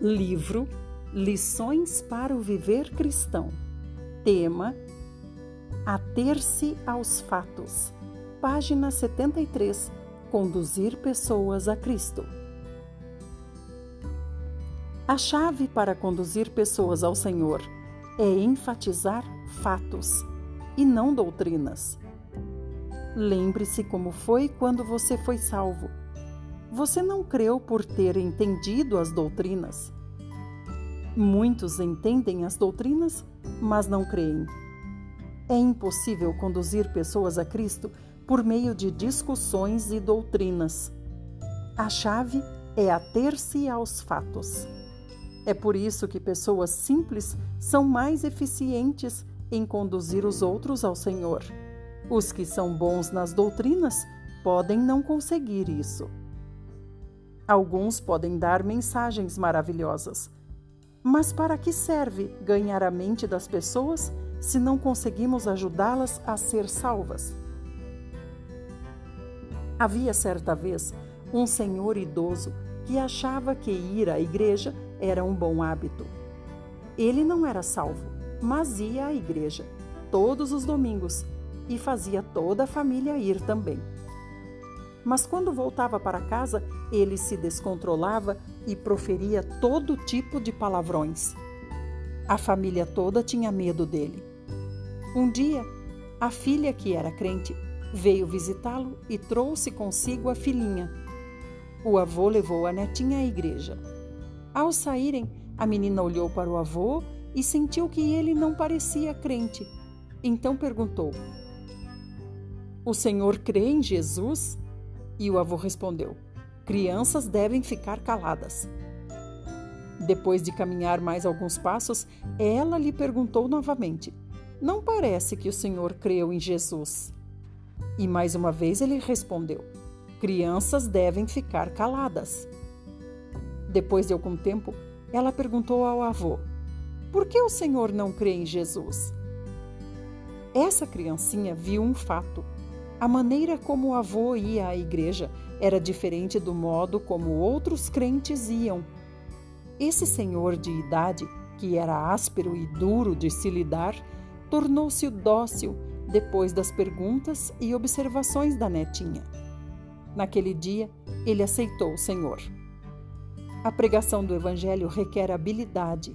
Livro Lições para o Viver Cristão. Tema: Ater-se aos fatos. Página 73. Conduzir pessoas a Cristo. A chave para conduzir pessoas ao Senhor é enfatizar fatos e não doutrinas. Lembre-se como foi quando você foi salvo. Você não creu por ter entendido as doutrinas. Muitos entendem as doutrinas, mas não creem. É impossível conduzir pessoas a Cristo por meio de discussões e doutrinas. A chave é ater-se aos fatos. É por isso que pessoas simples são mais eficientes em conduzir os outros ao Senhor. Os que são bons nas doutrinas podem não conseguir isso. Alguns podem dar mensagens maravilhosas. Mas para que serve ganhar a mente das pessoas se não conseguimos ajudá-las a ser salvas? Havia certa vez um senhor idoso que achava que ir à igreja era um bom hábito. Ele não era salvo, mas ia à igreja todos os domingos e fazia toda a família ir também. Mas quando voltava para casa, ele se descontrolava e proferia todo tipo de palavrões. A família toda tinha medo dele. Um dia, a filha, que era crente, veio visitá-lo e trouxe consigo a filhinha. O avô levou a netinha à igreja. Ao saírem, a menina olhou para o avô e sentiu que ele não parecia crente. Então perguntou: O senhor crê em Jesus? E o avô respondeu: Crianças devem ficar caladas. Depois de caminhar mais alguns passos, ela lhe perguntou novamente: Não parece que o senhor creu em Jesus? E mais uma vez ele respondeu: Crianças devem ficar caladas. Depois de algum tempo, ela perguntou ao avô: Por que o senhor não crê em Jesus? Essa criancinha viu um fato a maneira como o avô ia à igreja era diferente do modo como outros crentes iam. Esse senhor de idade, que era áspero e duro de se lidar, tornou-se dócil depois das perguntas e observações da netinha. Naquele dia, ele aceitou o Senhor. A pregação do Evangelho requer habilidade.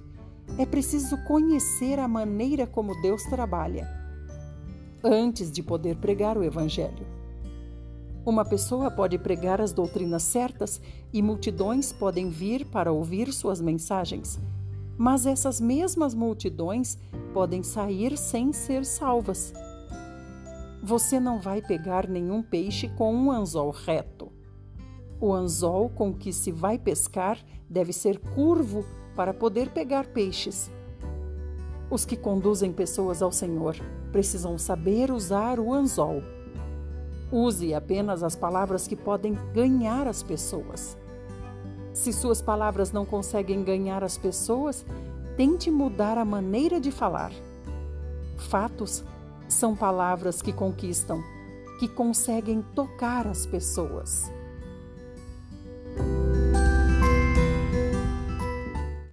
É preciso conhecer a maneira como Deus trabalha antes de poder pregar o Evangelho. Uma pessoa pode pregar as doutrinas certas e multidões podem vir para ouvir suas mensagens, mas essas mesmas multidões podem sair sem ser salvas. Você não vai pegar nenhum peixe com um anzol reto. O anzol com que se vai pescar deve ser curvo para poder pegar peixes. Os que conduzem pessoas ao Senhor precisam saber usar o anzol. Use apenas as palavras que podem ganhar as pessoas. Se suas palavras não conseguem ganhar as pessoas, tente mudar a maneira de falar. Fatos são palavras que conquistam, que conseguem tocar as pessoas.